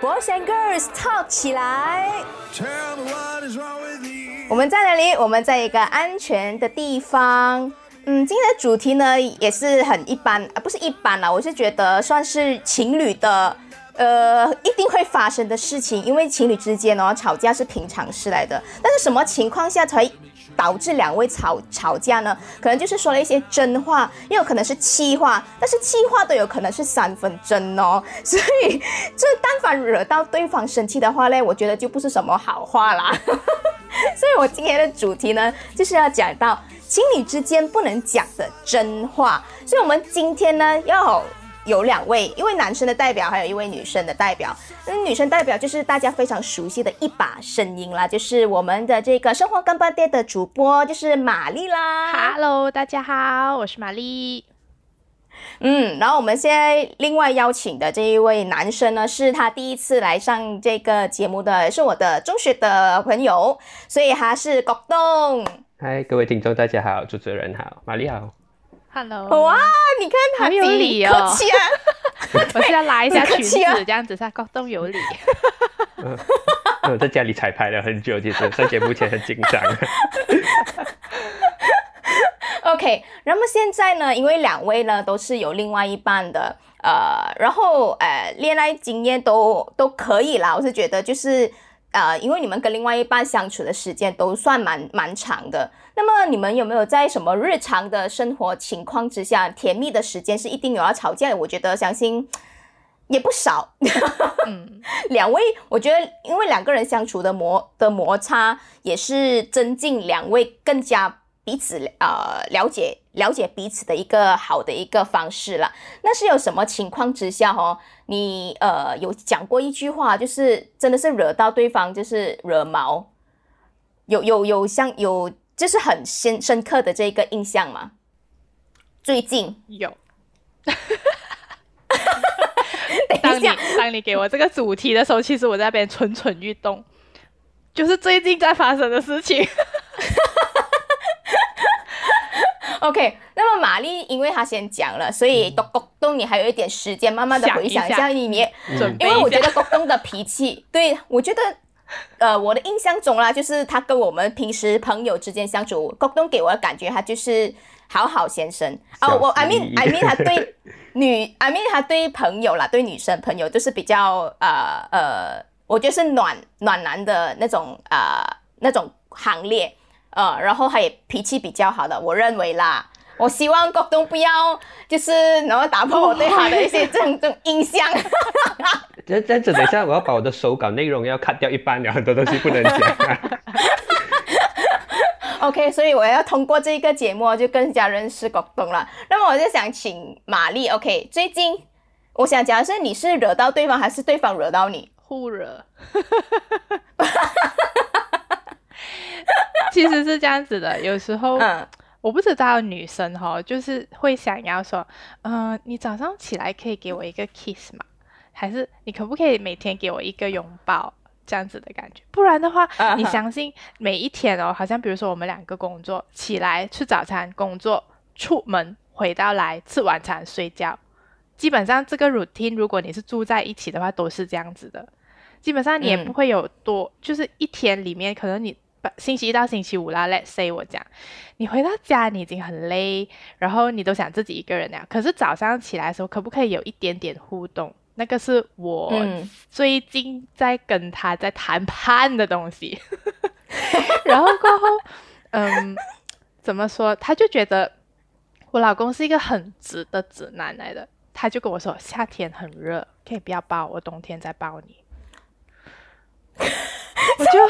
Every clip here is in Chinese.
Boys and Girls Talk 起来。我们在哪里？我们在一个安全的地方。嗯，今天的主题呢也是很一般啊，不是一般啦，我是觉得算是情侣的，呃，一定会发生的事情，因为情侣之间哦吵架是平常事来的。但是什么情况下才导致两位吵吵架呢？可能就是说了一些真话，也有可能是气话，但是气话都有可能是三分真哦。所以这但凡惹到对方生气的话呢，我觉得就不是什么好话啦。所以我今天的主题呢，就是要讲到。情侣之间不能讲的真话，所以我们今天呢要有两位，一位男生的代表，还有一位女生的代表。那女生代表就是大家非常熟悉的一把声音啦，就是我们的这个生活干巴爹的主播，就是玛丽啦。Hello，大家好，我是玛丽。嗯，然后我们现在另外邀请的这一位男生呢，是他第一次来上这个节目的，是我的中学的朋友，所以他是国栋。嗨，各位听众，大家好，主持人好，玛丽好，Hello，哇，你看他有理哦，客气啊，我是要拉一下裙子，这样子才高动有理。嗯，我在家里彩排了很久，其实上节目前很紧张。OK，那么现在呢，因为两位呢都是有另外一半的，呃，然后呃，恋爱经验都都可以啦，我是觉得就是。呃，因为你们跟另外一半相处的时间都算蛮蛮长的，那么你们有没有在什么日常的生活情况之下，甜蜜的时间是一定有要吵架的？我觉得相信 也不少。嗯，两位，我觉得因为两个人相处的磨的摩擦，也是增进两位更加。彼此呃了解了解彼此的一个好的一个方式了。那是有什么情况之下哦？你呃有讲过一句话，就是真的是惹到对方，就是惹毛，有有有像有就是很深深刻的这个印象吗？最近？有。当你当你给我这个主题的时候，其实我在那边蠢蠢欲动，就是最近在发生的事情。OK，那么玛丽，因为她先讲了，所以咚咚咚，你还有一点时间，慢慢的回想一下。里面，因为我觉得咚咚的脾气，对我觉得，呃，我的印象中啦，就是他跟我们平时朋友之间相处，咚咚给我的感觉，他就是好好先生啊。我 I mean I mean 他对女 I mean 他对朋友啦，对女生朋友就是比较呃呃，我觉得是暖暖男的那种啊那种行列。呃，然后他也脾气比较好的，我认为啦。我希望国东不要就是能够打破我对他的一些这种这种印象。这这样子，等一下我要把我的手稿内容要砍掉一半了，很多东西不能讲。OK，所以我要通过这一个节目就更加认识广东了。那么我就想请玛丽，OK，最近我想讲的是，你是惹到对方，还是对方惹到你？互惹。其实是这样子的，有时候我不知道女生哈，就是会想要说，嗯，你早上起来可以给我一个 kiss 吗？还是你可不可以每天给我一个拥抱？这样子的感觉，不然的话，你相信每一天哦，好像比如说我们两个工作起来吃早餐、工作、出门回到来吃晚餐、睡觉，基本上这个 routine，如果你是住在一起的话，都是这样子的。基本上你也不会有多，就是一天里面可能你。星期一到星期五啦，Let's say 我讲，你回到家你已经很累，然后你都想自己一个人了。可是早上起来的时候，可不可以有一点点互动？那个是我最近在跟他在谈判的东西。然后过后，嗯，怎么说？他就觉得我老公是一个很直的直男来的，他就跟我说夏天很热，可以不要抱我，冬天再抱你。我就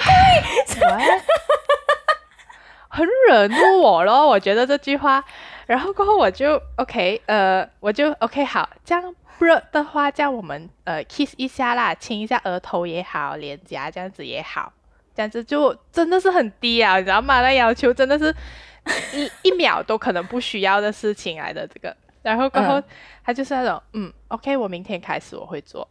很惹怒我咯，我觉得这句话，然后过后我就 OK，呃，我就 OK 好，这样热的话，叫我们呃 kiss 一下啦，亲一下额头也好，脸颊这样子也好，这样子就真的是很低啊，你知道吗？那要求真的是一一秒都可能不需要的事情来的这个，然后过后他就是那种嗯 OK，我明天开始我会做。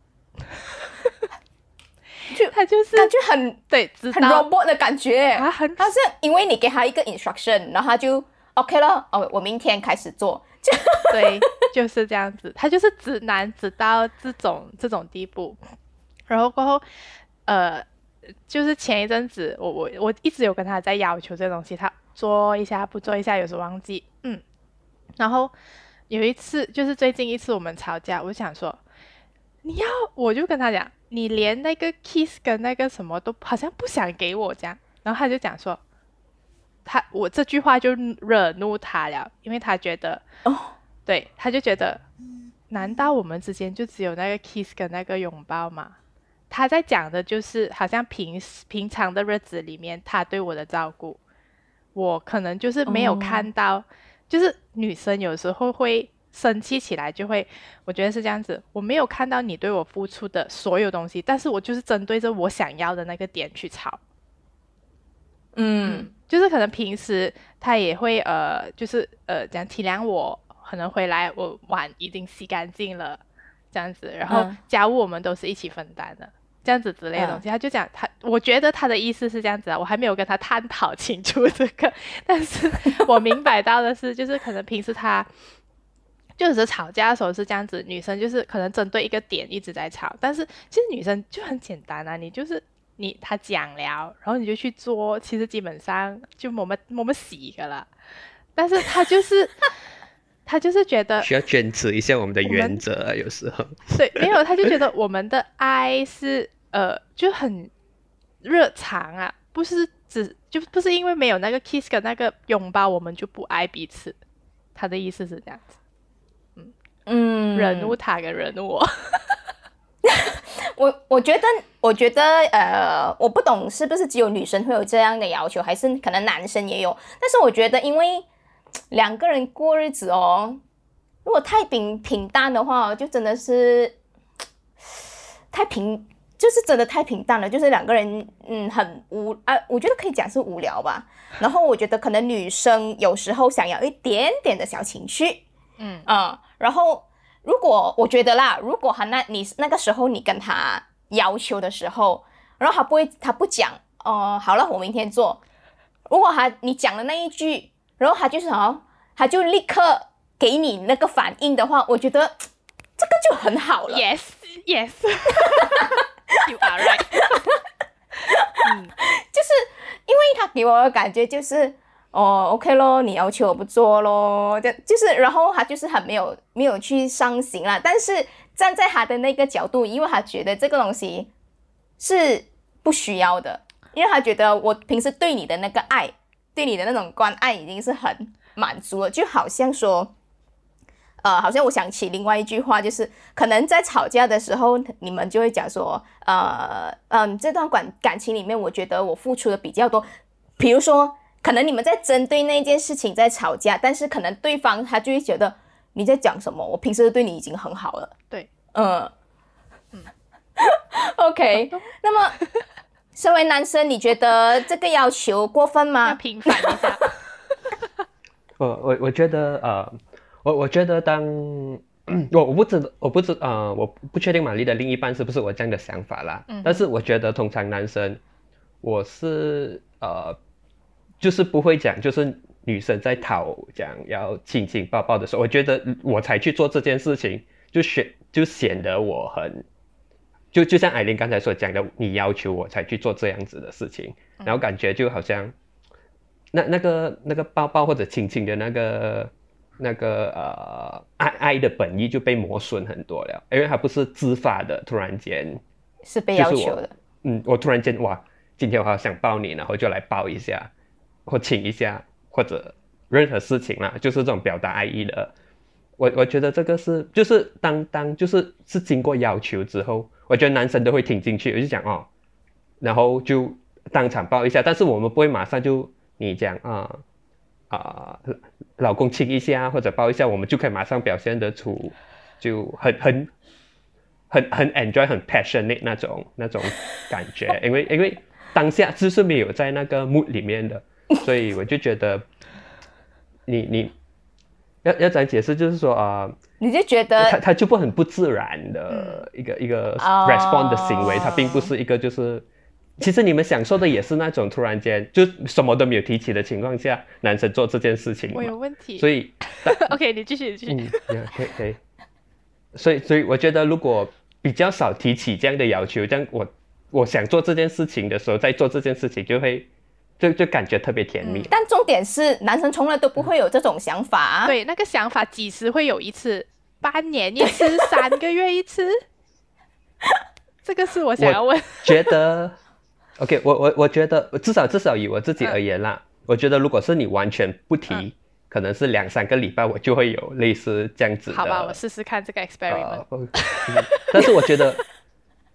就 他就是感觉很对，很 robot 的感觉。他很，他是因为你给他一个 instruction，然后他就 OK 了。哦，我明天开始做。对，就是这样子。他就是直男直到这种这种地步。然后过后，呃，就是前一阵子，我我我一直有跟他在要求这东西，他做一下不做一下，有时候忘记，嗯。然后有一次，就是最近一次我们吵架，我想说，你要，我就跟他讲，你连那个 kiss 跟那个什么都好像不想给我这样，然后他就讲说，他我这句话就惹怒他了，因为他觉得，哦，对，他就觉得，难道我们之间就只有那个 kiss 跟那个拥抱吗？他在讲的就是，好像平时平常的日子里面，他对我的照顾，我可能就是没有看到。就是女生有时候会生气起来，就会我觉得是这样子。我没有看到你对我付出的所有东西，但是我就是针对着我想要的那个点去吵。嗯，就是可能平时他也会呃，就是呃，这样体谅我，可能回来我碗已经洗干净了，这样子，然后家务我们都是一起分担的。这样子之类的东西，他就讲他，我觉得他的意思是这样子啊，我还没有跟他探讨清楚这个，但是我明白到的是，就是可能平时他就是吵架的时候是这样子，女生就是可能针对一个点一直在吵，但是其实女生就很简单啊，你就是你他讲了，然后你就去做，其实基本上就我们我们洗一个了，但是他就是。他就是觉得需要坚持一下我们的原则，有时候。对，没有，他就觉得我们的爱是呃就很热肠啊，不是只就不是因为没有那个 kiss 跟那个拥抱，我们就不爱彼此。他的意思是这样子，嗯。嗯，惹怒他跟惹怒我，我我觉得我觉得呃，我不懂是不是只有女生会有这样的要求，还是可能男生也有？但是我觉得因为。两个人过日子哦，如果太平平淡的话，就真的是太平，就是真的太平淡了。就是两个人，嗯，很无啊，我觉得可以讲是无聊吧。然后我觉得可能女生有时候想要一点点的小情绪，嗯啊。然后如果我觉得啦，如果他那你那个时候你跟他要求的时候，然后他不会，他不讲哦，好了，我明天做。如果他你讲的那一句。然后他就是好，他就立刻给你那个反应的话，我觉得这个就很好了。Yes, yes, you are right。嗯，就是因为他给我的感觉就是哦，OK 咯，你要求我不做咯，就就是，然后他就是很没有没有去上心啦。但是站在他的那个角度，因为他觉得这个东西是不需要的，因为他觉得我平时对你的那个爱。对你的那种关爱已经是很满足了，就好像说，呃，好像我想起另外一句话，就是可能在吵架的时候，你们就会讲说，呃，嗯，这段感感情里面，我觉得我付出的比较多。比如说，可能你们在针对那件事情在吵架，但是可能对方他就会觉得你在讲什么？我平时对你已经很好了。对，嗯，嗯，OK，那么。身为男生，你觉得这个要求过分吗？平反一下。我我我觉得呃，我我觉得当 我我不知我不知呃，我不确定玛丽的另一半是不是我这样的想法啦。嗯。但是我觉得通常男生，我是呃，就是不会讲，就是女生在讨讲要亲亲抱抱的时候，我觉得我才去做这件事情，就显就显得我很。就就像艾琳刚才所讲的，你要求我才去做这样子的事情，然后感觉就好像那那个那个抱抱或者亲亲的那个那个呃爱爱的本意就被磨损很多了，因为它不是自发的，突然间是被要求的。嗯，我突然间哇，今天我好想抱你，然后就来抱一下或亲一下，或者任何事情啦，就是这种表达爱意的。我我觉得这个是就是当当就是是经过要求之后。我觉得男生都会听进去，我就讲哦，然后就当场抱一下，但是我们不会马上就你讲啊啊，老公亲一下或者抱一下，我们就可以马上表现得出就很很很很 enjoy 很 passionate 那种那种感觉，因为因为当下就是没有在那个 mood 里面的，所以我就觉得你你。要要怎样解释？就是说啊，你就觉得他他就不很不自然的一个一个 respond 的行为，他并不是一个就是，其实你们享受的也是那种突然间就什么都没有提起的情况下，男生做这件事情。我有问题。所以，OK，你继续继续。可以可以。所以所以我觉得，如果比较少提起这样的要求，这样我我想做这件事情的时候，在做这件事情就会就就感觉特别甜蜜。但重点是，男生从来都不会有这种想法。对，那个想法几时会有一次？半年一次，三个月一次？这个是我想要问。觉得，OK，我我我觉得 至少至少以我自己而言啦，我觉得如果是你完全不提。可能是两三个礼拜，我就会有类似这样子的。好吧，我试试看这个 experiment。但是我觉得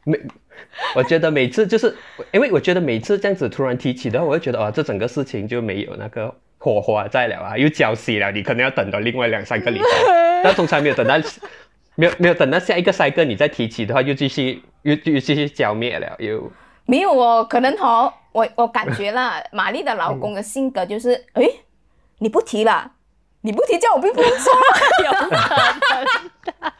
每，我觉得每次就是，因为我觉得每次这样子突然提起的话，我就觉得哦，这整个事情就没有那个火花在了啊，又交熄了。你可能要等到另外两三个礼拜，但通常没有等到，没有没有等到下一个赛个你再提起的话，又继续又又继续浇灭了又。没有哦，可能哦，我我感觉啦，玛丽的老公的性格就是，哎。你不提了，你不提叫我并不说，有可能。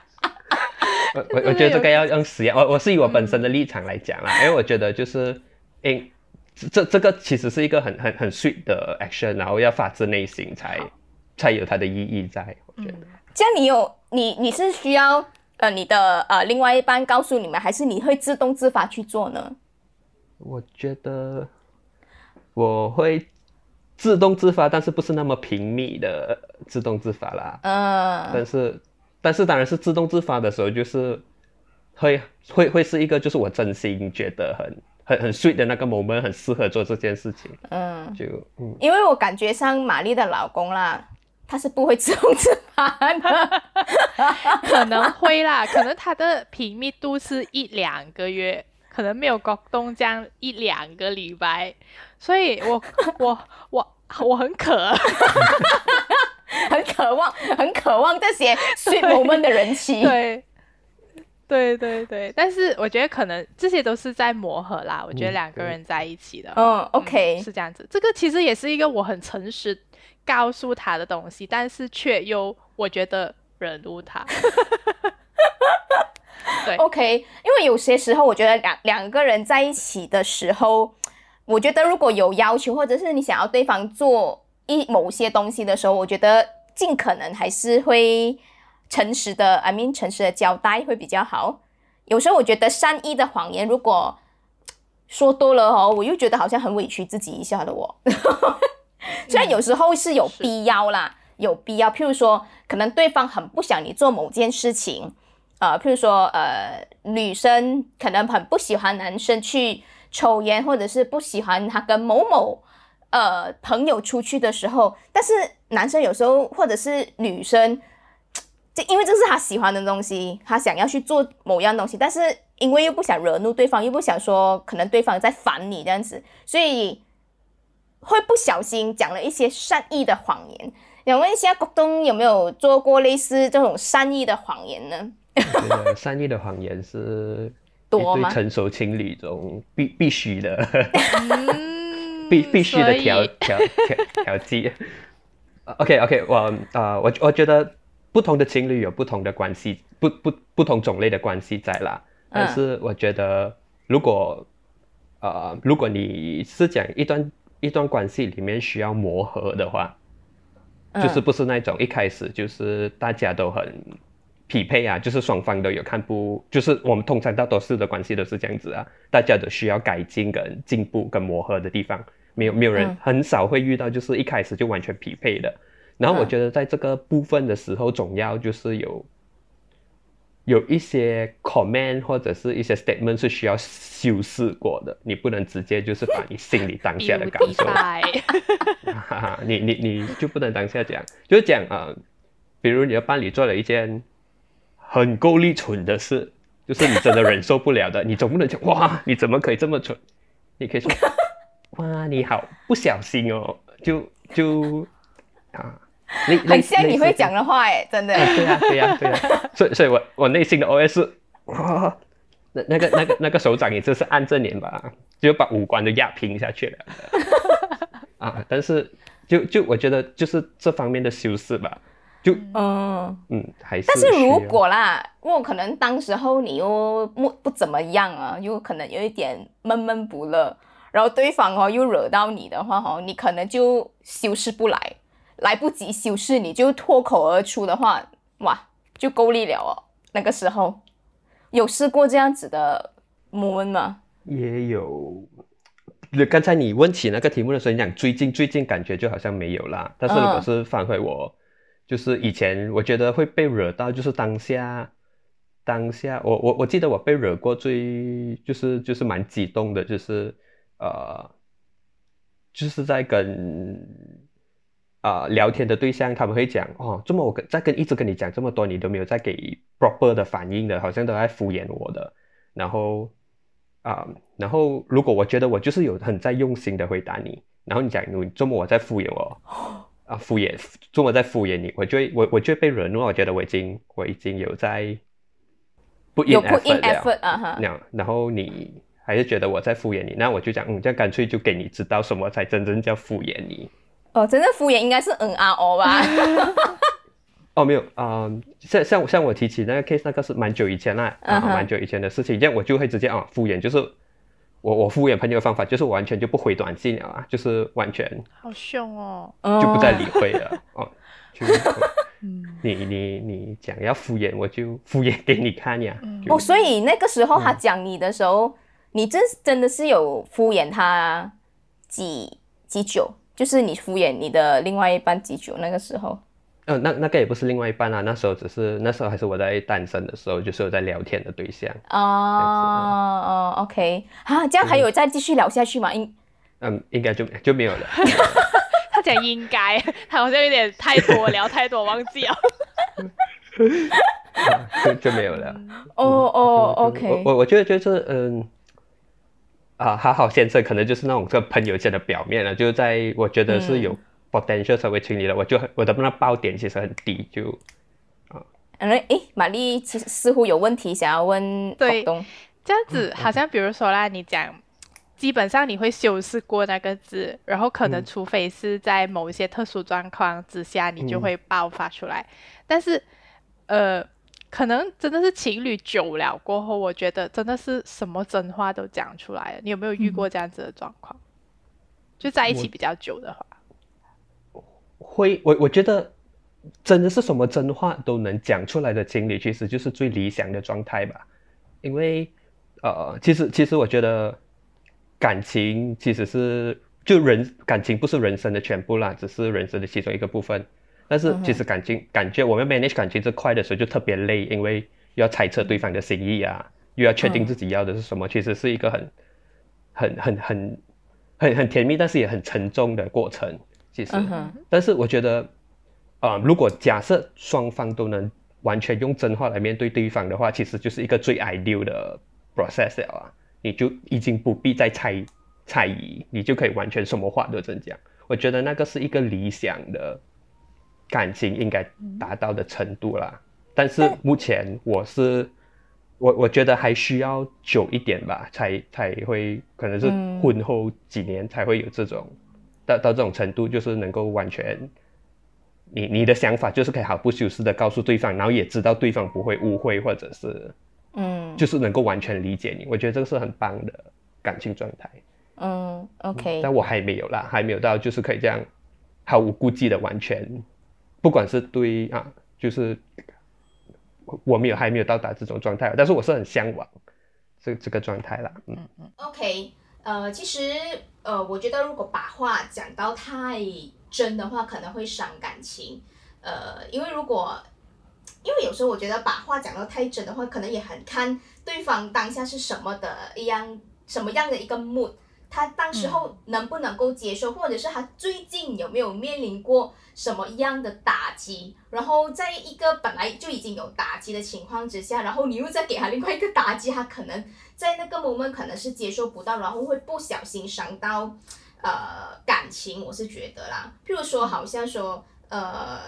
我我我觉得这个要用实验。我我是以我本身的立场来讲啦，因为我觉得就是，哎，这这个其实是一个很很很 sweet 的 action，然后要发自内心才才有它的意义在。我觉得这样你有你你是需要呃你的呃另外一半告诉你们，还是你会自动自发去做呢？我觉得我会。自动自发，但是不是那么频密的自动自发啦。嗯。但是，但是当然是自动自发的时候，就是会会会是一个，就是我真心觉得很很很 sweet 的那个 moment，很适合做这件事情。嗯。就嗯，因为我感觉像玛丽的老公啦，他是不会自动自发的。可能会啦，可能他的频密度是一两个月，可能没有高东这样一两个礼拜。所以，我我我我很渴，很渴望，很渴望这些 sweet moment 的人气。对，对对对。但是我觉得可能这些都是在磨合啦。我觉得两个人在一起的，嗯，OK，是这样子。这个其实也是一个我很诚实告诉他的东西，但是却又我觉得惹怒他。对，OK，因为有些时候我觉得两两个人在一起的时候。我觉得如果有要求，或者是你想要对方做某些东西的时候，我觉得尽可能还是会诚实的，I mean 诚实的交代会比较好。有时候我觉得善意的谎言，如果说多了哦，我又觉得好像很委屈自己一下的我。虽然有时候是有必要啦，有必要。譬如说，可能对方很不想你做某件事情，呃，譬如说，呃，女生可能很不喜欢男生去。抽烟，或者是不喜欢他跟某某呃朋友出去的时候，但是男生有时候或者是女生，就因为这是他喜欢的东西，他想要去做某样东西，但是因为又不想惹怒对方，又不想说可能对方在烦你这样子，所以会不小心讲了一些善意的谎言。想问一下，国东有没有做过类似这种善意的谎言呢？善意的谎言是。一对成熟情侣中必必须的，必必须的调调调调剂。OK OK，我啊我我觉得不同的情侣有不同的关系，不不不同种类的关系在啦。但是我觉得，如果呃如果你是讲一段一段关系里面需要磨合的话，就是不是那种一开始就是大家都很。匹配啊，就是双方都有看不，就是我们通常大多数的关系都是这样子啊，大家都需要改进跟进步跟磨合的地方，没有没有人很少会遇到就是一开始就完全匹配的。然后我觉得在这个部分的时候，总要就是有有一些 comment 或者是一些 statement 是需要修饰过的，你不能直接就是把你心里当下的 感受，哈哈，你你你就不能当下讲，就是讲啊，比如你的伴侣做了一件。很够力蠢的事，就是你真的忍受不了的，你总不能讲哇，你怎么可以这么蠢？你可以说哇，你好不小心哦，就就啊，你很像你会讲的话哎，真的。对呀对呀对 呀，所以所以我我内心的 OS 哇，那那个那个那个手掌也就是按正脸吧，就把五官都压平下去了。啊，但是就就我觉得就是这方面的修饰吧。就嗯嗯，还是。但是如果啦，如果可能当时候你又不不怎么样啊，又可能有一点闷闷不乐，然后对方哦又惹到你的话哦，你可能就修饰不来，来不及修饰，你就脱口而出的话，哇，就够力了哦。那个时候有试过这样子的母温吗？也有。刚才你问起那个题目的时候，你讲最近最近感觉就好像没有啦。但是如果是反回我，就是以前我觉得会被惹到，就是当下当下，我我我记得我被惹过最就是就是蛮激动的，就是呃，就是在跟啊聊天的对象，他们会讲哦，这么我跟在跟一直跟你讲这么多，你都没有在给 proper 的反应的，好像都在敷衍我的，然后。啊，然后如果我觉得我就是有很在用心的回答你，然后你讲你这么我在敷衍我，啊敷衍这么在敷衍你，我就会我我就会被惹怒，我觉得我已经我已经有在不 in effort 啊哈，那然后你还是觉得我在敷衍你，那我就讲嗯，这样干脆就给你知道什么才真正叫敷衍你。哦，真正敷衍应该是 N R O 吧。哦，没有啊，像像像我提起那个 case，那个是蛮久以前啦，啊，蛮久以前的事情，这样我就会直接啊敷衍，就是我我敷衍朋友的方法就是完全就不回短信了啊，就是完全好凶哦，就不再理会了 哦，就你你你讲要敷衍，我就敷衍给你看呀。哦，所以那个时候他讲你的时候，你真真的是有敷衍他几几久？就是你敷衍你的另外一半几久？那个时候。呃，那那个也不是另外一半啊，那时候只是那时候还是我在单身的时候，就是有在聊天的对象。哦哦，OK，啊，这样还有再继续聊下去吗？应嗯，应该就就没有了。他讲应该，他好像有点太多聊太多，忘记了。就就没有了。哦哦，OK。我我觉得就是嗯，啊，好好先生可能就是那种个朋友间的表面了，就在我觉得是有。potential 成为情侣了，我就我的那爆点其实很低，就啊，嗯，诶，玛丽其实似乎有问题想要问对，这样子好像比如说啦，你讲基本上你会修饰过那个字，然后可能除非是在某一些特殊状况之下，你就会爆发出来，但是呃，可能真的是情侣久了过后，我觉得真的是什么真话都讲出来了。你有没有遇过这样子的状况？就在一起比较久的话。会，我我觉得真的是什么真话都能讲出来的情侣，其实就是最理想的状态吧。因为，呃，其实其实我觉得感情其实是就人感情不是人生的全部啦，只是人生的其中一个部分。但是其实感情感觉我们 manage 感情这块的时候就特别累，因为要猜测对方的心意啊，又要确定自己要的是什么，其实是一个很很很很很很甜蜜，但是也很沉重的过程。其实，但是我觉得，啊，如果假设双方都能完全用真话来面对对方的话，其实就是一个最 ideal 的 process 了啊！你就已经不必再猜猜疑，你就可以完全什么话都真讲。我觉得那个是一个理想的感情应该达到的程度啦。但是目前我是，我我觉得还需要久一点吧，才才会可能是婚后几年才会有这种。到到这种程度，就是能够完全，你你的想法就是可以毫不修饰的告诉对方，然后也知道对方不会误会，或者是，嗯，就是能够完全理解你。我觉得这个是很棒的感情状态。嗯，OK。但我还没有啦，还没有到就是可以这样毫无顾忌的完全，不管是对啊，就是我没有还没有到达这种状态，但是我是很向往这这个状态啦。嗯嗯，OK。呃，其实，呃，我觉得如果把话讲到太真的话，可能会伤感情。呃，因为如果，因为有时候我觉得把话讲到太真的话，可能也很看对方当下是什么的一样，什么样的一个 mood。他当时候能不能够接受，或者是他最近有没有面临过什么样的打击？然后在一个本来就已经有打击的情况之下，然后你又再给他另外一个打击，他可能在那个 moment 可能是接受不到，然后会不小心伤到呃感情。我是觉得啦，譬如说，好像说呃，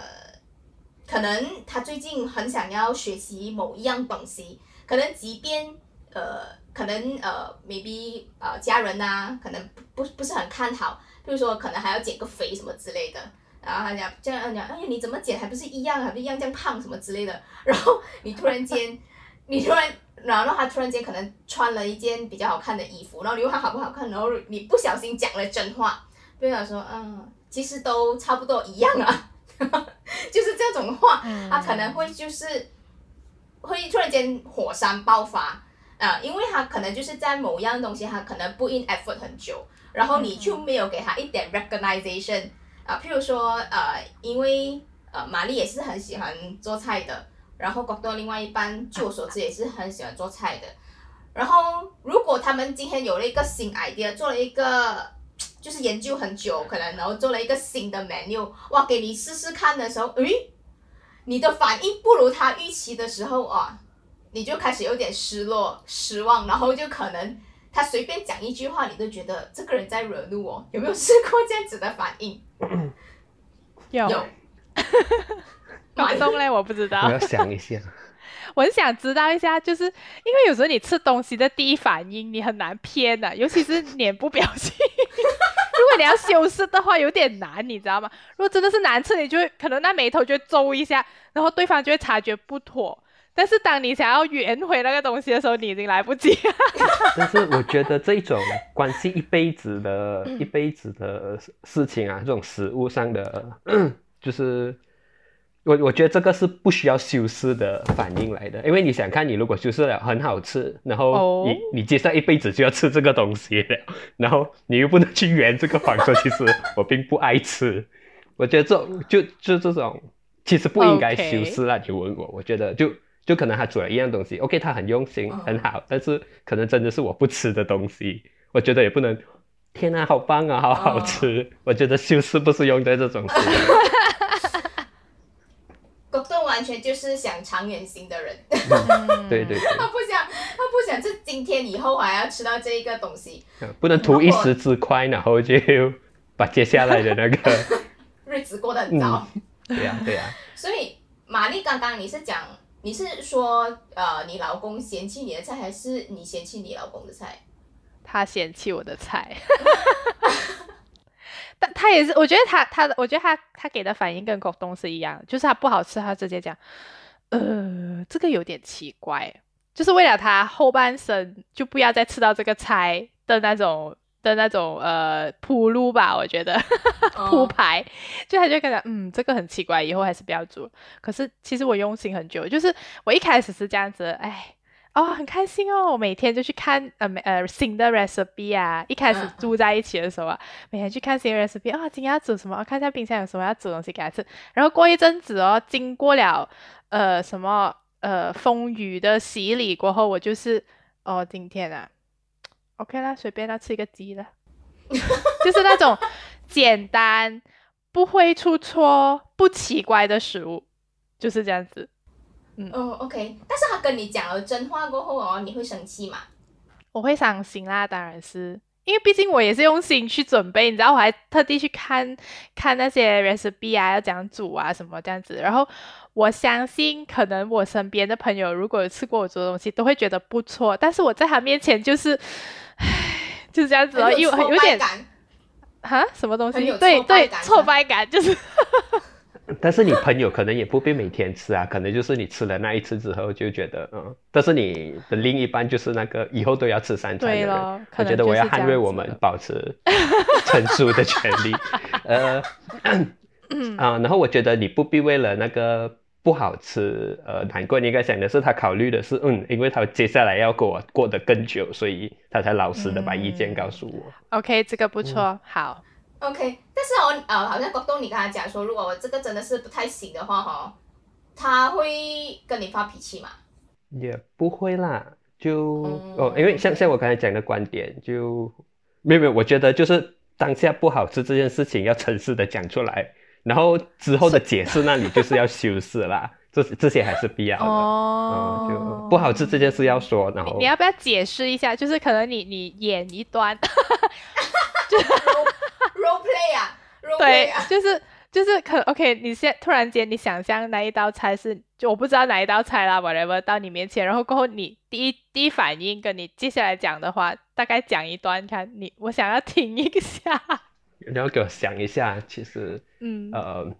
可能他最近很想要学习某一样东西，可能即便呃。可能呃，maybe 呃，家人呐，可能不不是很看好，比如说可能还要减个肥什么之类的，然后他讲这样讲，哎呀，你怎么减还不是一样，还不是一样这样胖什么之类的，然后你突然间，你突然，然后他突然间可能穿了一件比较好看的衣服，然后你问他好不好看，然后你不小心讲了真话，对他说，嗯，其实都差不多一样啊，就是这种话，他可能会就是。会突然间火山爆发啊，因为他可能就是在某样东西，他可能不 in effort 很久，然后你就没有给他一点 recognition 啊，譬如说呃，因为呃玛丽也是很喜欢做菜的，然后广东另外一半据我所知也是很喜欢做菜的，然后如果他们今天有了一个新 idea，做了一个就是研究很久，可能然后做了一个新的 menu，哇，给你试试看的时候，诶。你的反应不如他预期的时候啊，你就开始有点失落、失望，然后就可能他随便讲一句话，你都觉得这个人在惹怒我。有没有试过这样子的反应？有。有。马松嘞，我不知道。我要想一下。我很想知道一下，就是因为有时候你吃东西的第一反应你很难偏的，尤其是脸部表情。如果你要修饰的话，有点难，你知道吗？如果真的是难吃，你就会可能那眉头就会皱一下，然后对方就会察觉不妥。但是当你想要圆回那个东西的时候，你已经来不及了。但是我觉得这种关系一辈子的一辈子的事情啊，这种食物上的，就是。我我觉得这个是不需要修饰的反应来的，因为你想看，你如果修饰了很好吃，然后你你接下来一辈子就要吃这个东西了，然后你又不能去圆这个谎说，其实我并不爱吃。我觉得这种就就这种其实不应该 修饰啊！你问我，我觉得就就可能他煮了一样东西，OK，他很用心很好，但是可能真的是我不吃的东西，我觉得也不能，天啊，好棒啊，好好吃！我觉得修饰不是用在这种。完全就是想长远型的人，对对，他不想，他不想，这今天以后还要吃到这一个东西，不能图一时之快，然后就把接下来的那个 日子过得很糟。对呀，对呀。所以玛丽刚刚你是讲，你是说，呃，你老公嫌弃你的菜，还是你嫌弃你老公的菜？他嫌弃我的菜。但他也是，我觉得他他的，我觉得他他给的反应跟狗东是一样，就是他不好吃，他直接讲，呃，这个有点奇怪，就是为了他后半生就不要再吃到这个菜的那种的那种呃铺路吧，我觉得 铺排，就他就感觉嗯，这个很奇怪，以后还是不要煮。可是其实我用心很久，就是我一开始是这样子，哎。哦，很开心哦！我每天就去看呃呃新的 recipe 啊。一开始住在一起的时候啊，每天去看新的 recipe 啊，今天要煮什么？看一下冰箱有什么要煮东西给他吃。然后过一阵子哦，经过了呃什么呃风雨的洗礼过后，我就是哦今天啊，OK 啦，随便啦，吃一个鸡啦，就是那种简单不会出错、不奇怪的食物，就是这样子。嗯哦，OK，但是他跟你讲了真话过后哦，你会生气吗？我会伤心啦，当然是，因为毕竟我也是用心去准备，你知道，我还特地去看看那些 recipe 啊，要怎样煮啊，什么这样子。然后我相信，可能我身边的朋友如果有吃过我做的东西，都会觉得不错。但是我在他面前就是，唉，就是这样子哦，有有点，哈，什么东西？对对，挫败感就是。但是你朋友可能也不必每天吃啊，可能就是你吃了那一次之后就觉得嗯，但是你的另一半就是那个以后都要吃三餐的人，我觉得我要捍卫我们保持 成熟的权利，呃，啊，然后我觉得你不必为了那个不好吃呃难过，你应该想的是他考虑的是嗯，因为他接下来要跟我过得更久，所以他才老实的把意见告诉我。OK，这个不错，好。OK，但是我呃，好像国栋你跟他讲说，如果我这个真的是不太行的话，哈，他会跟你发脾气吗？也不会啦，就哦，因为像像我刚才讲的观点，就没有没有，我觉得就是当下不好吃这件事情要诚实的讲出来，然后之后的解释那里就是要修饰啦，这 这些还是必要的哦。就不好吃这件事要说，然后你要不要解释一下？就是可能你你演一段，就。Role play 啊，对，就是就是可 OK，你现突然间你想象那一道菜是，就我不知道哪一道菜啦，whatever 到你面前，然后过后你第一第一反应跟你接下来讲的话，大概讲一段，看你我想要听一下，你要给我想一下，其实，嗯。呃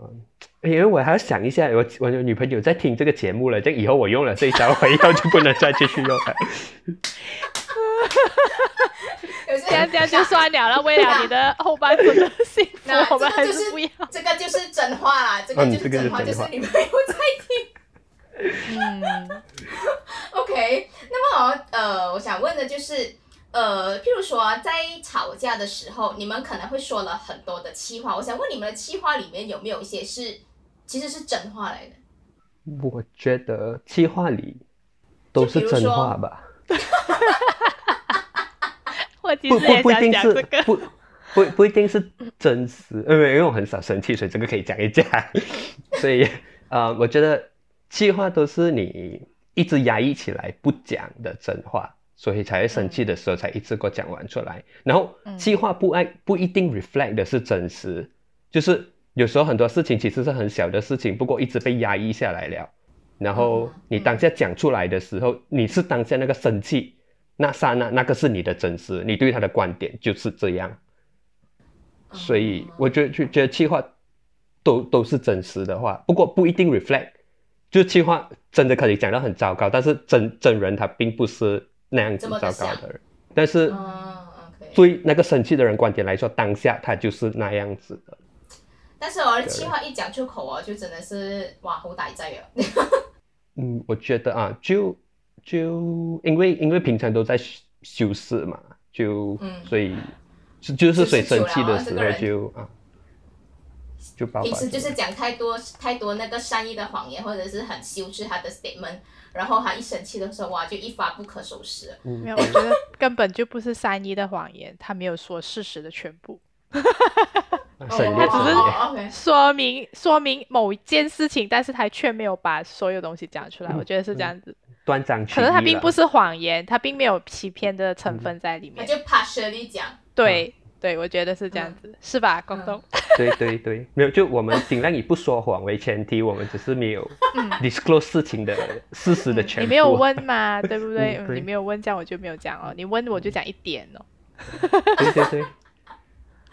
嗯，因为我还要想一下，我我有女朋友在听这个节目了，这以后我用了这一招，我以后就不能再继续用了。这样这样就算了了，为了你的后半生的幸福，我们还是不要。这个就是真话啦，这个就是真话，就是你没有在听。嗯，OK。那么呃，我想问的就是，呃，譬如说在吵架的时候，你们可能会说了很多的气话。我想问你们的气话里面有没有一些是其实是真话来的？我觉得气话里都是真话吧。我其实也想讲这个。不不不一定是真实，因为因为我很少生气，所以这个可以讲一讲。所以呃，我觉得气话都是你一直压抑起来不讲的真话，所以才会生气的时候才一次过讲完出来。然后气话不爱不一定 reflect 的是真实，就是有时候很多事情其实是很小的事情，不过一直被压抑下来了。然后你当下讲出来的时候，你是当下那个生气那刹那，那个是你的真实，你对他的观点就是这样。所以我觉得就觉得气话都都是真实的话，不过不一定 reflect，就气话真的可以讲到很糟糕，但是真真人他并不是那样子糟糕的人，但是对那个生气的人观点来说，当下他就是那样子的。但是我的气话一讲出口哦，就真的是哇好大灾了。嗯，我觉得啊，就就因为因为平常都在修饰嘛，就所以。是就是谁生气的时候就啊，就爆平时就是讲太多太多那个善意的谎言，或者是很修饰他的 statement，然后他一生气的时候哇，就一发不可收拾。没有，我觉得根本就不是善意的谎言，他没有说事实的全部。他只是说明说明某一件事情，但是他却没有把所有东西讲出来。我觉得是这样子。断章取义。可是他并不是谎言，他并没有欺骗的成分在里面。他就怕舍利讲。对对，我觉得是这样子，是吧，广东？对对对，没有，就我们尽量以不说谎为前提，我们只是没有 disclose 事情的事实的全部。你没有问嘛，对不对？你没有问，这样我就没有讲哦。你问我就讲一点哦。对对对。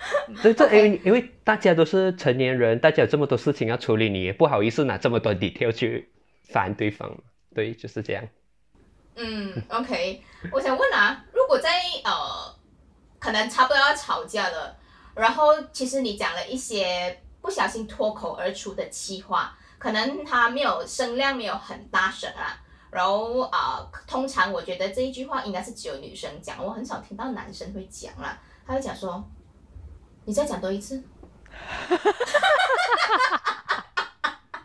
这这因为因为大家都是成年人，大家有这么多事情要处理，你也不好意思拿这么多 detail 去烦对方。对，就是这样。嗯，OK，我想问啊，如果在呃。可能差不多要吵架了，然后其实你讲了一些不小心脱口而出的气话，可能他没有声量没有很大声啊，然后啊，通常我觉得这一句话应该是只有女生讲，我很少听到男生会讲啦，他会讲说，你再讲多一次，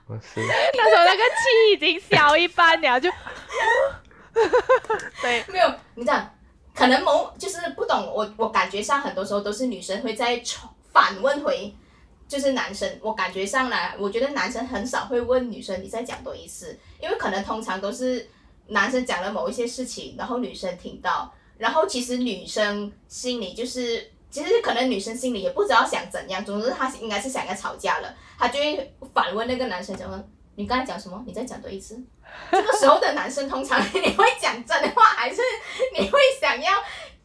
我是那时候那个气已经消一半了，就，对，没有，你讲。可能某就是不懂我，我感觉上很多时候都是女生会在反问回，就是男生。我感觉上来，我觉得男生很少会问女生你再讲多一次，因为可能通常都是男生讲了某一些事情，然后女生听到，然后其实女生心里就是，其实可能女生心里也不知道想怎样，总之她应该是想要吵架了，她就会反问那个男生，讲说你刚才讲什么？你再讲多一次。这个时候的男生通常你会讲真话，还是你会想要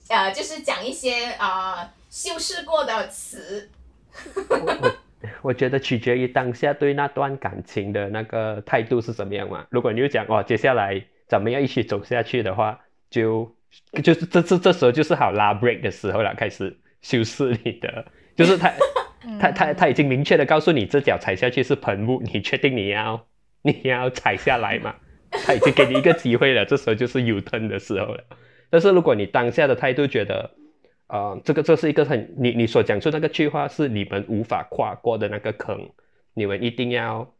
呃，就是讲一些啊修饰过的词？我觉得取决于当下对那段感情的那个态度是怎么样嘛。如果你就讲哦，接下来咱们要一起走下去的话，就就是这这这时候就是好拉 break 的时候了，开始修饰你的，就是他他他他已经明确的告诉你，这脚踩下去是喷雾，你确定你要？你要踩下来吗？他已经给你一个机会了，这时候就是有吞的时候了。但是如果你当下的态度觉得，呃，这个这是一个很你你所讲出那个句话是你们无法跨过的那个坑，你们一定要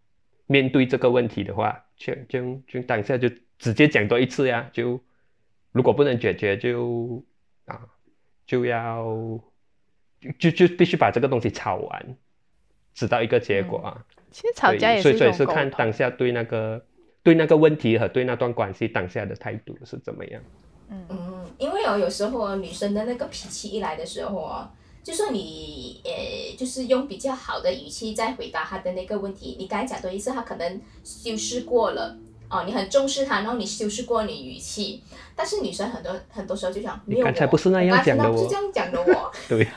面对这个问题的话，就就就当下就直接讲多一次呀。就如果不能解决，就啊就要就就必须把这个东西吵完，直到一个结果啊。其实吵架也是所以是看当下对那个对那个问题和对那段关系当下的态度是怎么样。嗯嗯，因为哦，有时候女生的那个脾气一来的时候哦，就算你呃，就是用比较好的语气在回答她的那个问题，你刚才讲的意思，她可能修饰过了哦，你很重视他，然后你修饰过你语气，但是女生很多很多时候就想，你刚才不是那样讲的哦，是这样讲的我。对。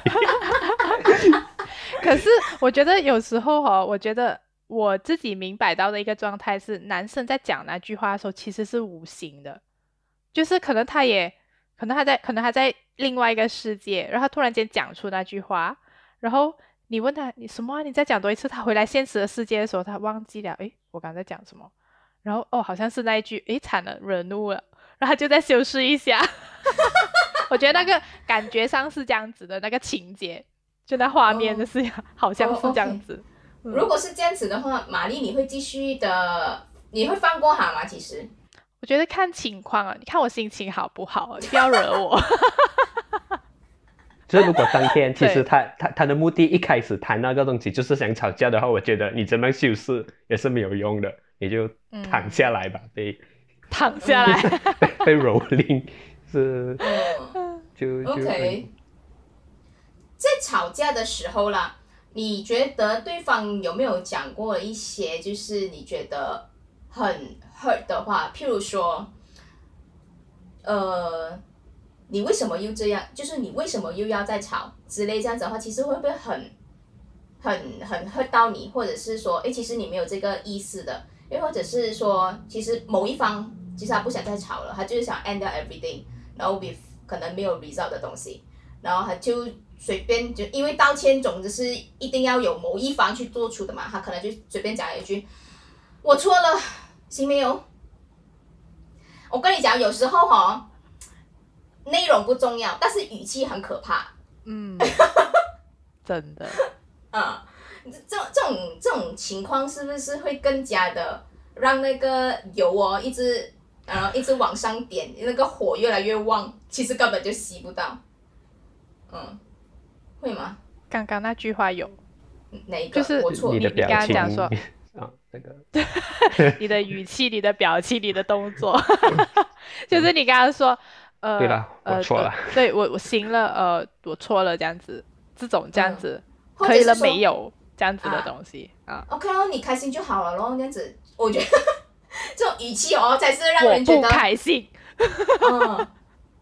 可是我觉得有时候哈，我觉得。我自己明白到的一个状态是，男生在讲那句话的时候其实是无形的，就是可能他也可能他在可能他在另外一个世界，然后他突然间讲出那句话，然后你问他你什么？你再讲多一次，他回来现实的世界的时候，他忘记了，诶，我刚才讲什么？然后哦，好像是那一句，诶，惨了，惹怒了，然后就再修饰一下。我觉得那个感觉上是这样子的，那个情节，就那画面的是好像是这样子。如果是这样子的话，玛丽，你会继续的，你会放过他吗？其实，我觉得看情况啊，你看我心情好不好，你不要惹我。就是如果当天其实他他他的目的一开始谈那个东西就是想吵架的话，我觉得你怎么修饰也是没有用的，你就躺下来吧，被 躺下来，被被蹂躏是，就就 OK。在吵架的时候啦，你觉得对方有没有讲过一些就是你觉得很 hurt 的话？譬如说，呃。你为什么又这样？就是你为什么又要再吵之类这样子的话，其实会不会很、很、很 hurt 到你？或者是说，哎，其实你没有这个意思的，又或者是说，其实某一方其实他不想再吵了，他就是想 end everything，然后 with 可能没有 result 的东西，然后他就随便就因为道歉总之是一定要有某一方去做出的嘛，他可能就随便讲一句，我错了，行没有？我跟你讲，有时候哈。内容不重要，但是语气很可怕。嗯，真的。嗯，这这种这种情况是不是会更加的让那个油哦一直然后一直往上点，那个火越来越旺，其实根本就吸不到。嗯，会吗？刚刚那句话有哪一个？就是你的表情 啊，那个 你的语气、你的表情、你的动作，就是你刚刚说。呃，对了，我错了。对我，我行了，呃，我错了，这样子，这种这样子，可以了没有？这样子的东西啊。OK 哦，你开心就好了咯，这样子，我觉得 这种语气哦，才是让人觉得开心。嗯，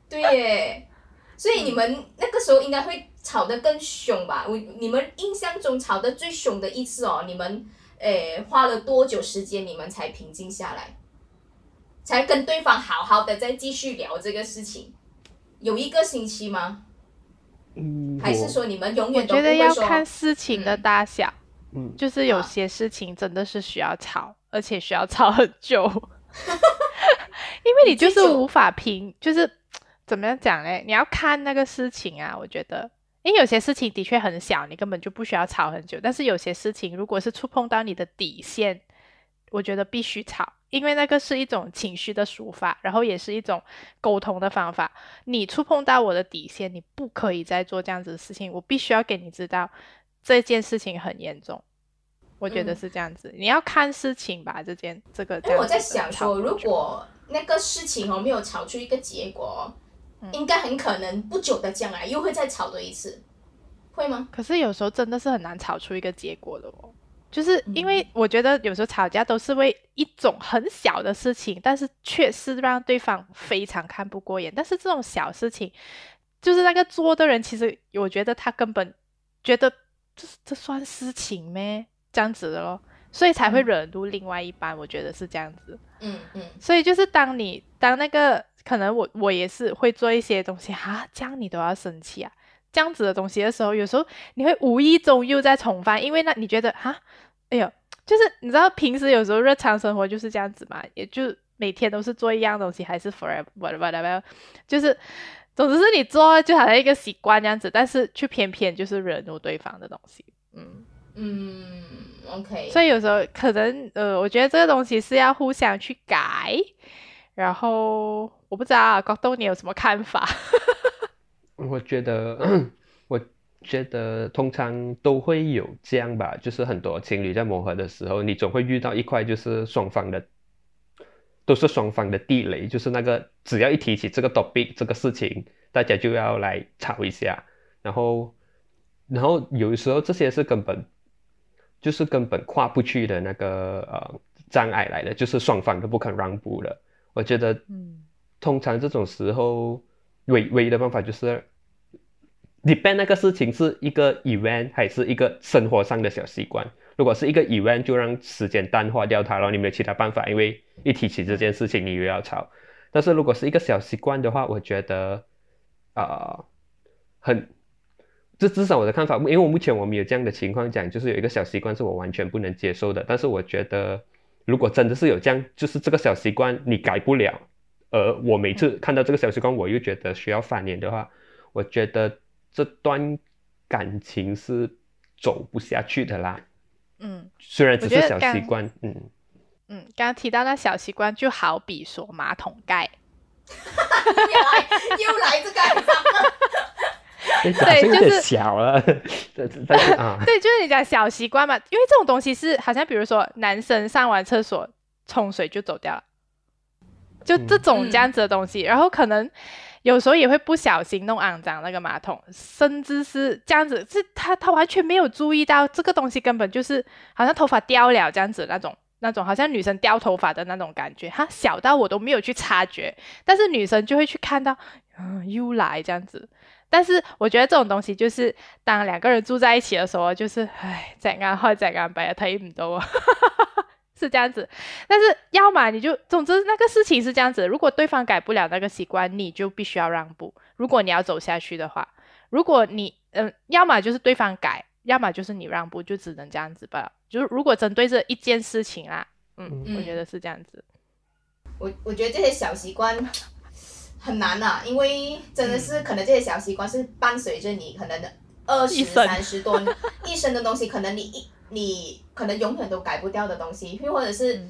对，所以你们那个时候应该会吵得更凶吧？我你们印象中吵得最凶的一次哦，你们诶花了多久时间，你们才平静下来？才跟对方好好的再继续聊这个事情，有一个星期吗？嗯，还是说你们永远都觉得要看事情的大小，嗯，就是有些事情真的是需要吵，而且需要吵很久，因为你就是无法平，就是怎么样讲嘞？你要看那个事情啊，我觉得，因为有些事情的确很小，你根本就不需要吵很久，但是有些事情如果是触碰到你的底线，我觉得必须吵。因为那个是一种情绪的抒发，然后也是一种沟通的方法。你触碰到我的底线，你不可以再做这样子的事情。我必须要给你知道这件事情很严重。我觉得是这样子，你要看事情吧。这件这个，因为我在想说，如果那个事情哦没有吵出一个结果，应该很可能不久的将来又会再吵多一次，会吗？可是有时候真的是很难吵出一个结果的哦。就是因为我觉得有时候吵架都是为一种很小的事情，但是却是让对方非常看不过眼。但是这种小事情，就是那个做的人，其实我觉得他根本觉得这这算事情咩？这样子的咯，所以才会惹怒另外一半。我觉得是这样子。嗯嗯。所以就是当你当那个可能我我也是会做一些东西啊，这样你都要生气啊，这样子的东西的时候，有时候你会无意中又在重犯，因为那你觉得哈。哎呦，就是你知道，平时有时候日常生活就是这样子嘛，也就每天都是做一样东西，还是 forever whatever，就是，总之是你做就好像一个习惯这样子，但是却偏偏就是惹怒对方的东西，嗯嗯，OK。所以有时候可能呃，我觉得这个东西是要互相去改，然后我不知道高东你有什么看法？我觉得 我。觉得通常都会有这样吧，就是很多情侣在磨合的时候，你总会遇到一块就是双方的，都是双方的地雷，就是那个只要一提起这个 topic 这个事情，大家就要来吵一下，然后，然后有时候这些是根本就是根本跨不去的那个呃障碍来的，就是双方都不肯让步的。我觉得，嗯，通常这种时候唯唯一的办法就是。你办那个事情是一个 event 还是一个生活上的小习惯？如果是一个 event，就让时间淡化掉它，然后你没有其他办法，因为一提起这件事情，你又要吵。但是如果是一个小习惯的话，我觉得啊，很，这至少我的看法，因为我目前我们有这样的情况讲，就是有一个小习惯是我完全不能接受的。但是我觉得如果真的是有这样，就是这个小习惯你改不了，而我每次看到这个小习惯，我又觉得需要翻脸的话，我觉得这段感情是走不下去的啦。嗯，虽然只是小习惯，嗯。嗯，刚刚提到那小习惯，就好比说马桶盖，又来又来这个。对，就 是小了，但是啊，对，就是你讲小习惯嘛，因为这种东西是好像比如说男生上完厕所冲水就走掉了，就这种这样子的东西，然后可能有时候也会不小心弄肮脏那个马桶，甚至是这样子，是他他完全没有注意到这个东西根本就是好像头发掉了这样子那种那种好像女生掉头发的那种感觉，他小到我都没有去察觉，但是女生就会去看到，嗯，又来这样子。但是我觉得这种东西就是当两个人住在一起的时候，就是唉，怎样好怎样摆，睇唔到啊，是这样子。但是要么你就，总之那个事情是这样子，如果对方改不了那个习惯，你就必须要让步。如果你要走下去的话，如果你嗯，要么就是对方改，要么就是你让步，就只能这样子吧。就是如果针对这一件事情啊，嗯，我觉得是这样子。我我觉得这些小习惯。很难呐，因为真的是可能这些小习惯是伴随着你可能的二十三十多 一生的东西，可能你一你可能永远都改不掉的东西，又或者是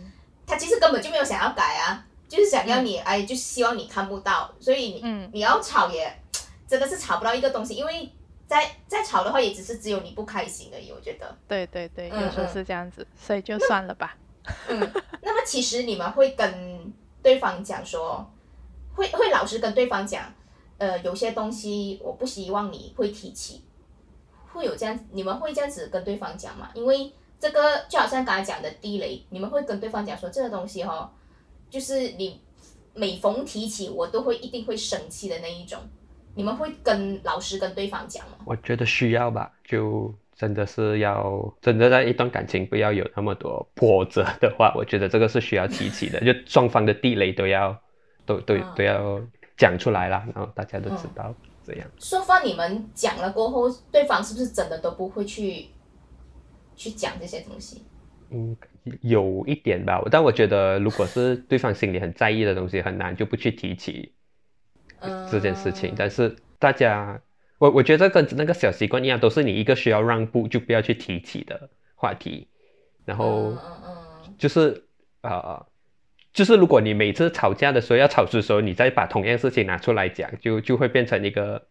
他其实根本就没有想要改啊，就是想要你哎，就是希望你看不到，所以你你要吵也 真的是吵不到一个东西，因为在在吵的话也只是只有你不开心而已，我觉得。对对对，有时候是这样子，所以就算了吧。嗯，那么其实你们会跟对方讲说。会会老实跟对方讲，呃，有些东西我不希望你会提起，会有这样，你们会这样子跟对方讲吗？因为这个就好像刚才讲的地雷，你们会跟对方讲说这个东西哈，就是你每逢提起我都会一定会生气的那一种，你们会跟老师跟对方讲吗？我觉得需要吧，就真的是要真的在一段感情不要有那么多波折的话，我觉得这个是需要提起的，就双方的地雷都要。都都都要讲出来啦，然后大家都知道这样。说话你们讲了过后，对方是不是真的都不会去去讲这些东西？嗯，有一点吧，但我觉得如果是对方心里很在意的东西，很难就不去提起这件事情。但是大家，我我觉得跟那个小习惯一样，都是你一个需要让步就不要去提起的话题。然后，就是啊。就是如果你每次吵架的时候要吵的时候，你再把同样事情拿出来讲，就就会变成一个，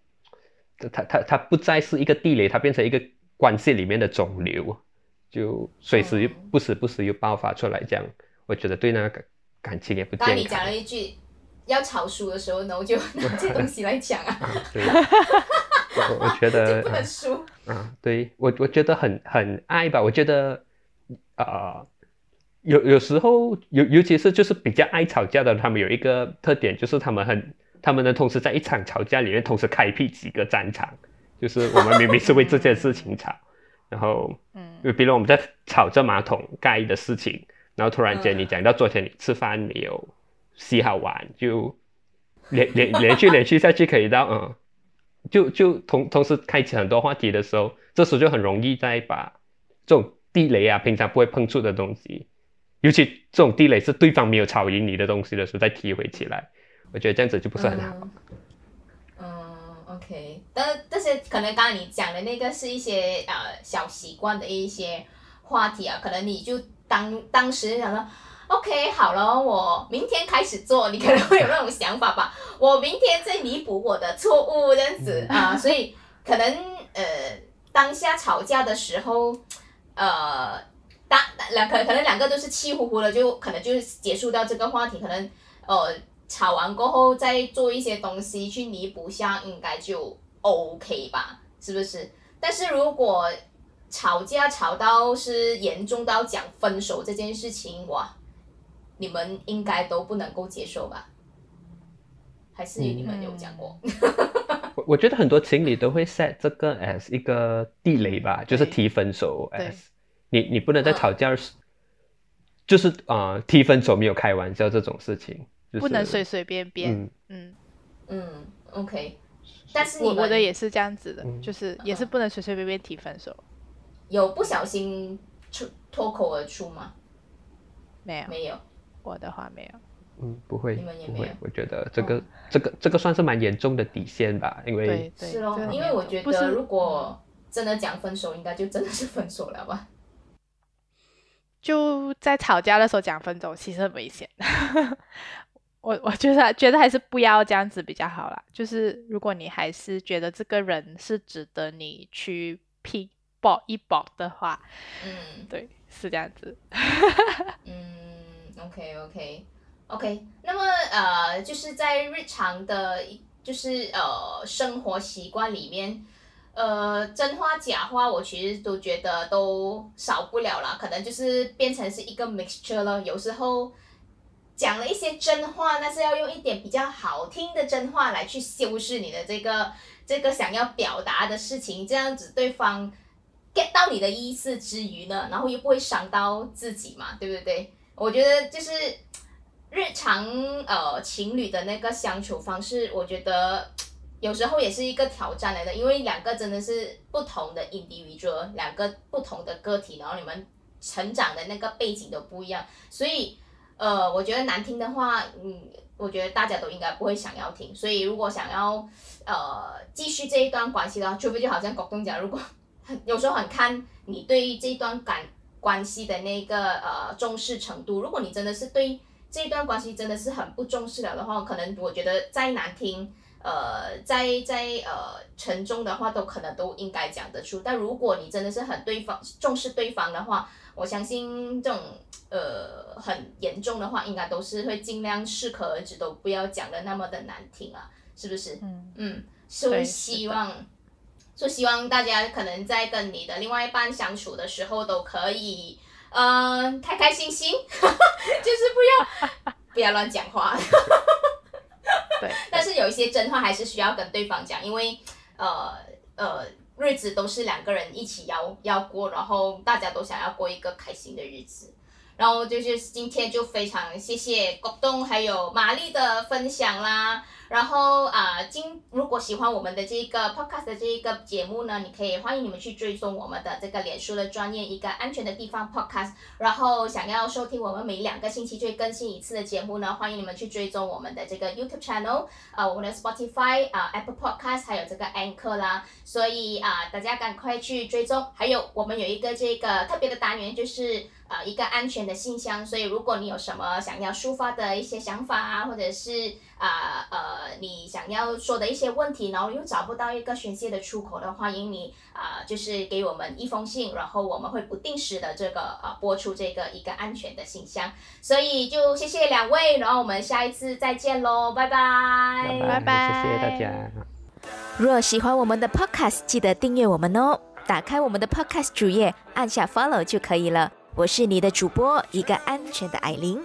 它它它不再是一个地雷，它变成一个关系里面的肿瘤，就随时不时不时又爆发出来，这样我觉得对那个感情也不健康。当你讲了一句要吵输的时候，呢，我就拿这东西来讲啊。对，我我觉得不能输。啊，对我我觉得很很爱吧，我觉得啊。有有时候，尤尤其是就是比较爱吵架的，他们有一个特点，就是他们很，他们能同时在一场吵架里面同时开辟几个战场，就是我们明明是为这件事情吵，然后，嗯，就比如我们在吵这马桶盖的事情，然后突然间你讲到昨天你吃饭没有洗好碗，就连连 连续连续下去可以到，嗯，就就同同时开启很多话题的时候，这时候就很容易再把这种地雷啊，平常不会碰触的东西。尤其这种地雷是对方没有吵赢你的东西的时候再提回起来，我觉得这样子就不是很好。嗯，OK，但这些可能刚刚你讲的那个是一些呃小习惯的一些话题啊，可能你就当当时想说，OK，好了，我明天开始做，你可能会有那种想法吧，我明天再弥补我的错误这样子啊，所以可能呃当下吵架的时候，呃。当两可可能两个都是气呼呼的，就可能就是结束掉这个话题。可能呃吵完过后再做一些东西去弥补下，应该就 OK 吧？是不是？但是如果吵架吵到是严重到讲分手这件事情，哇，你们应该都不能够接受吧？还是你们有讲过？我我觉得很多情侣都会 set 这个 as 一个地雷吧，就是提分手 as。你你不能在吵架时，就是啊，提分手没有开玩笑这种事情，不能随随便便。嗯嗯，OK。但是我我的也是这样子的，就是也是不能随随便便提分手。有不小心出脱口而出吗？没有，没有，我的话没有。嗯，不会，你们也不没有。会我觉得这个这个这个算是蛮严重的底线吧，因为对对，是咯这，个因为我觉不是得如果真的讲分手，应该就真的是分手了吧？就在吵架的时候讲分手，其实很危险。我我觉得觉得还是不要这样子比较好啦。就是如果你还是觉得这个人是值得你去拼搏一搏的话，嗯对，是这样子。嗯，OK OK OK，那么呃，就是在日常的一就是呃生活习惯里面，呃真话假话，我其实都觉得都少不了啦，可能就是变成是一个 mixture 了，有时候。讲了一些真话，但是要用一点比较好听的真话来去修饰你的这个这个想要表达的事情，这样子对方 get 到你的意思之余呢，然后又不会伤到自己嘛，对不对？我觉得就是日常呃情侣的那个相处方式，我觉得有时候也是一个挑战来的，因为两个真的是不同的 individual，两个不同的个体，然后你们成长的那个背景都不一样，所以。呃，我觉得难听的话，嗯，我觉得大家都应该不会想要听。所以如果想要呃继续这一段关系的话，除非就好像国栋讲，如果有时候很看你对这段感关系的那个呃重视程度。如果你真的是对这一段关系真的是很不重视了的话，可能我觉得再难听，呃，在在呃沉重的话，都可能都应该讲得出。但如果你真的是很对方重视对方的话，我相信这种。呃，很严重的话，应该都是会尽量适可而止，都不要讲的那么的难听啊，是不是？嗯嗯，所以希望，就希望大家可能在跟你的另外一半相处的时候，都可以，嗯，开开心心，就是不要 不要乱讲话。对，但是有一些真话还是需要跟对方讲，因为呃呃，日子都是两个人一起要要过，然后大家都想要过一个开心的日子。然后就是今天就非常谢谢国栋还有玛丽的分享啦。然后啊，今如果喜欢我们的这个 podcast 的这一个节目呢，你可以欢迎你们去追踪我们的这个脸书的专业一个安全的地方 podcast。然后想要收听我们每两个星期就更新一次的节目呢，欢迎你们去追踪我们的这个 YouTube channel，啊，我们的 Spotify 啊，Apple Podcast 还有这个 Anchor 啦。所以啊，大家赶快去追踪。还有我们有一个这个特别的单元，就是。呃，一个安全的信箱，所以如果你有什么想要抒发的一些想法啊，或者是啊呃你想要说的一些问题，然后又找不到一个宣泄的出口的，欢迎你啊，就是给我们一封信，然后我们会不定时的这个呃播出这个一个安全的信箱。所以就谢谢两位，然后我们下一次再见喽，拜拜，拜拜，谢谢大家。若喜欢我们的 Podcast，记得订阅我们哦，打开我们的 Podcast 主页，按下 Follow 就可以了。我是你的主播，一个安全的艾琳。